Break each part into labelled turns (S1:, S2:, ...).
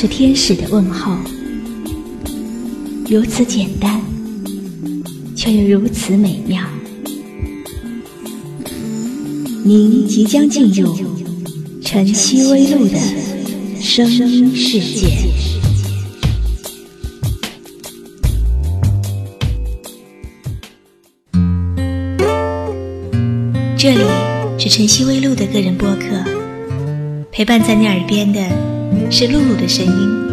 S1: 是
S2: 天使的问候，如此简单，却又如此美妙。您即将进入晨曦微露的声音世界。这里是晨曦微露的个人播客，陪伴在你耳边的是露露的声音。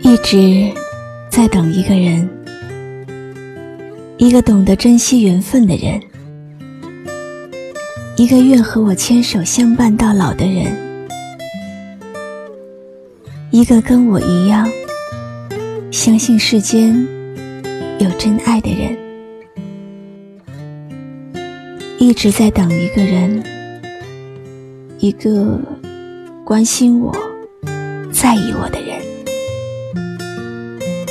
S2: 一直在等一个人，一个懂得珍惜缘分的人，一个愿和我牵手相伴到老的人，一个跟我一样相信世间有真爱的人。一直在等一个人，一个关心我、在意我的人。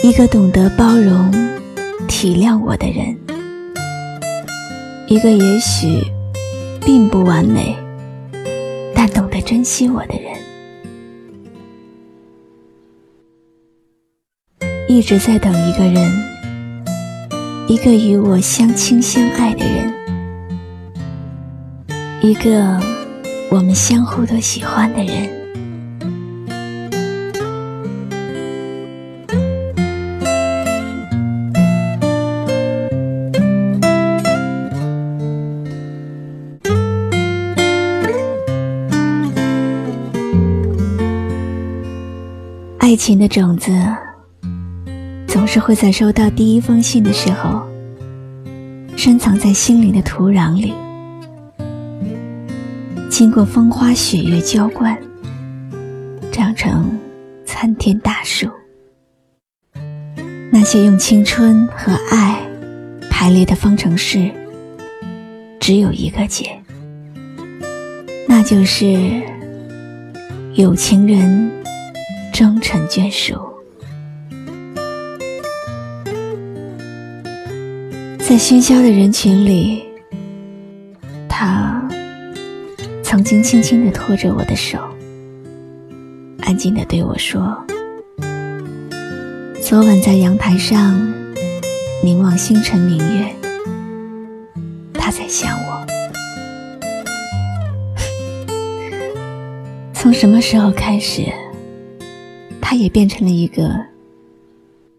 S2: 一个懂得包容、体谅我的人，一个也许并不完美，但懂得珍惜我的人，一直在等一个人，一个与我相亲相爱的人，一个我们相互都喜欢的人。爱情的种子，总是会在收到第一封信的时候，深藏在心灵的土壤里，经过风花雪月浇灌，长成参天大树。那些用青春和爱排列的方程式，只有一个解，那就是有情人。终成眷属，在喧嚣的人群里，轻轻地拖着我的手，安静地对我说：“昨晚在阳台上凝望星辰明月，他在想我。从什么时候开始？”他也变成了一个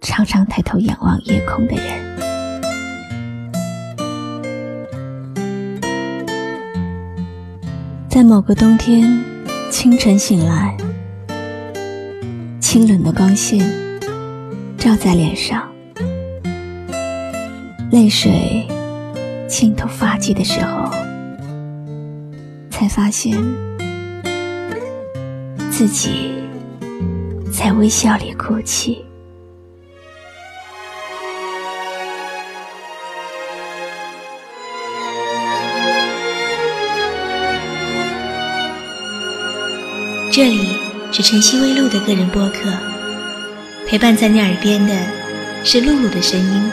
S2: 常常抬头仰望夜空的人。在某个冬天，清晨醒来，清冷的光线照在脸上，泪水浸透发际的时候，才发现自己。在微笑里哭泣。这里是晨曦微露的个人播客，陪伴在你耳边的是露露的声音。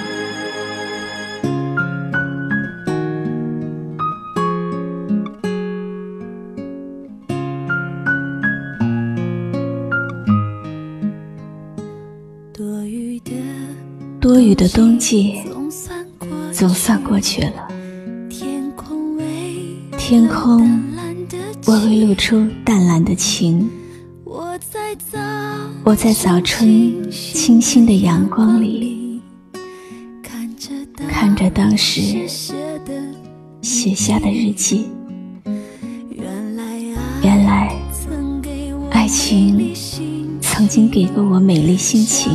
S2: 多雨的冬季总算过去了，天空我会露出淡蓝的晴。我在早春清新的阳光里，看着当时写下的日记，原来爱情曾经给过我美丽心情，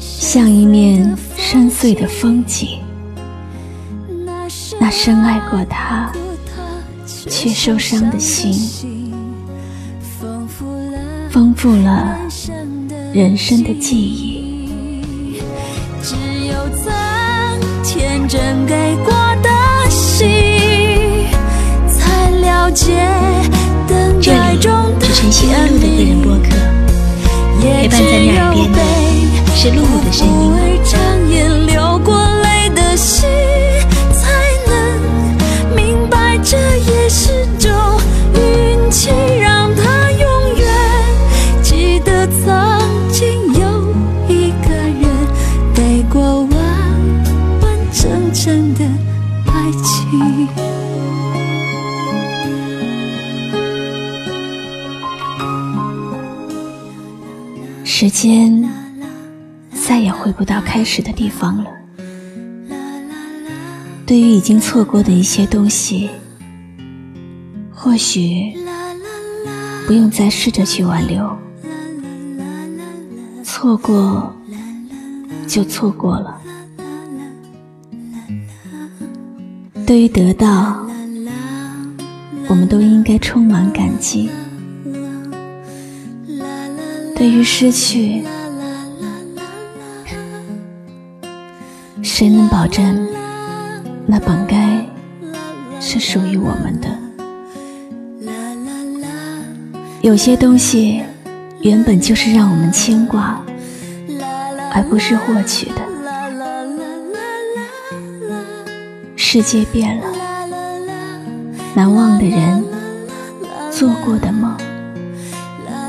S2: 像一面深邃的风景。那深爱过他却受伤的心，丰富了人生的记忆。
S3: 只有曾天真给过的心，才了解等待中的甜蜜。
S2: 个人播客，陪伴在你耳边的是露露的声音。不到开始的地方了。对于已经错过的一些东西，或许不用再试着去挽留，错过就错过了。对于得到，我们都应该充满感激。对于失去，谁能保证那本该是属于我们的？有些东西原本就是让我们牵挂，而不是获取的。世界变了，难忘的人，做过的梦，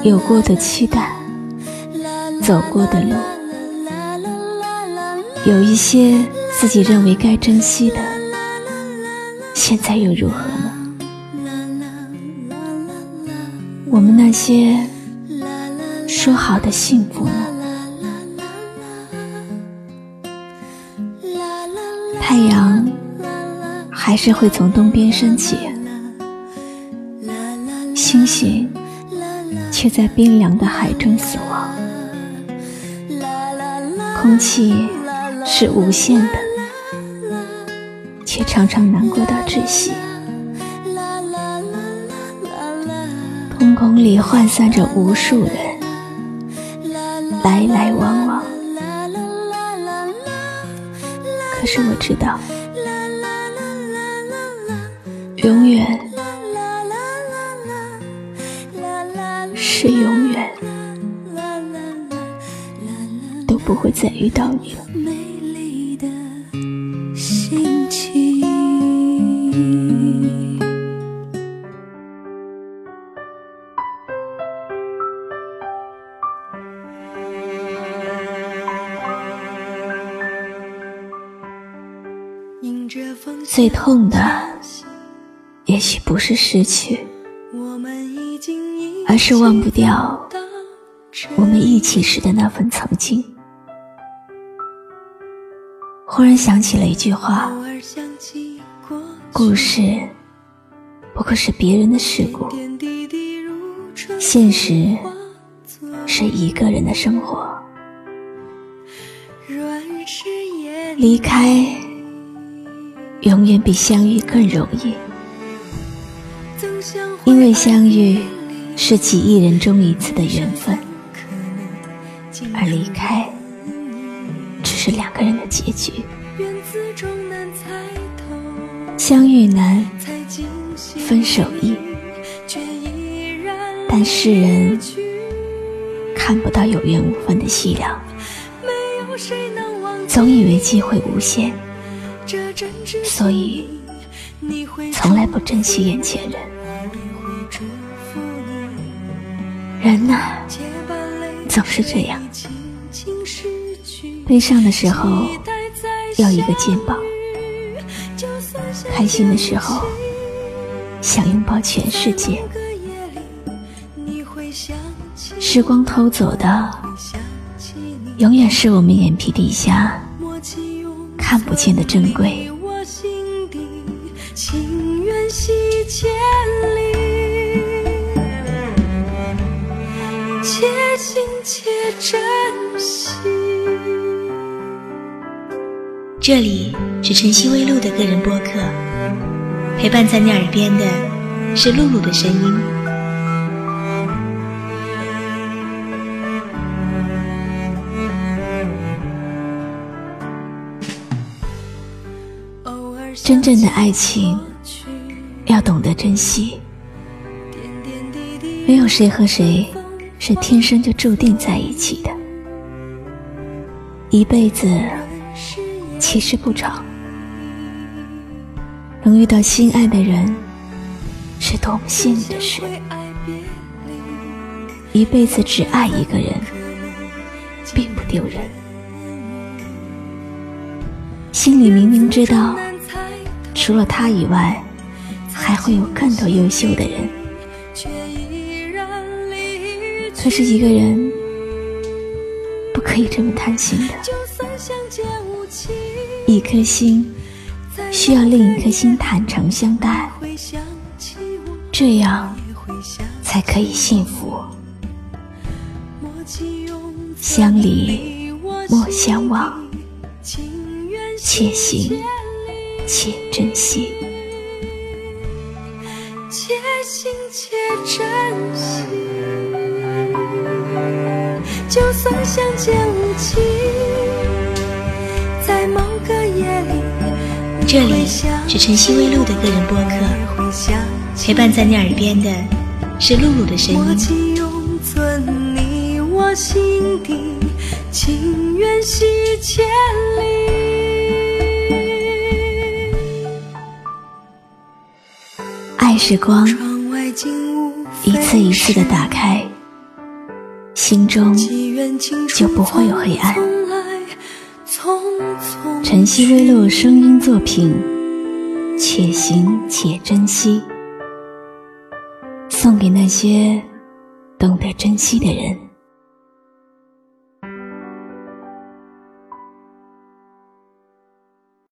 S2: 有过的期待。走过的路，有一些自己认为该珍惜的，现在又如何呢？我们那些说好的幸福呢？太阳还是会从东边升起，星星却在冰凉的海中死亡。空气是无限的，却常常难过到窒息。瞳孔里涣散着无数人，来来往往。可是我知道，永远是永远。都不会再遇到你了。最痛的，也许不是失去，而是忘不掉我们一起时的那份曾经。忽然想起了一句话：“故事不过是别人的事故，现实是一个人的生活。离开永远比相遇更容易，因为相遇是几亿人中一次的缘分，而离开只。”是两个人的结局，相遇难，分手易，但世人看不到有缘无分的凄凉，总以为机会无限，所以从来不珍惜眼前人。人呐，总是这样。悲伤的时候要一个肩膀，开心的时候想拥抱全世界。时光偷走的，永远是我们眼皮底下看不见的珍贵。
S3: 心且珍惜。
S4: 这里是晨曦微露的个人播客，陪伴在你耳边的是露露的声音。
S2: 真正的爱情要懂得珍惜，没有谁和谁是天生就注定在一起的，一辈子其实不长，能遇到心爱的人是多么幸运的事，一辈子只爱一个人并不丢人，心里明明知道。除了他以外，还会有更多优秀的人。可是一个人不可以这么贪心的，一颗心需要另一颗心坦诚相待，这样才可以幸福。相离莫相忘，且行。且珍惜，
S3: 且行且珍惜。就算相见无期，在某个夜里。
S4: 这里是晨曦微露的个人播客，陪伴在你耳边的是露露的声音。
S3: 永存你我心底，情缘系千里。
S2: 时光一次一次的打开，心中就不会有黑暗。晨曦微露声音作品，且行且珍惜，送给那些懂得珍惜的人。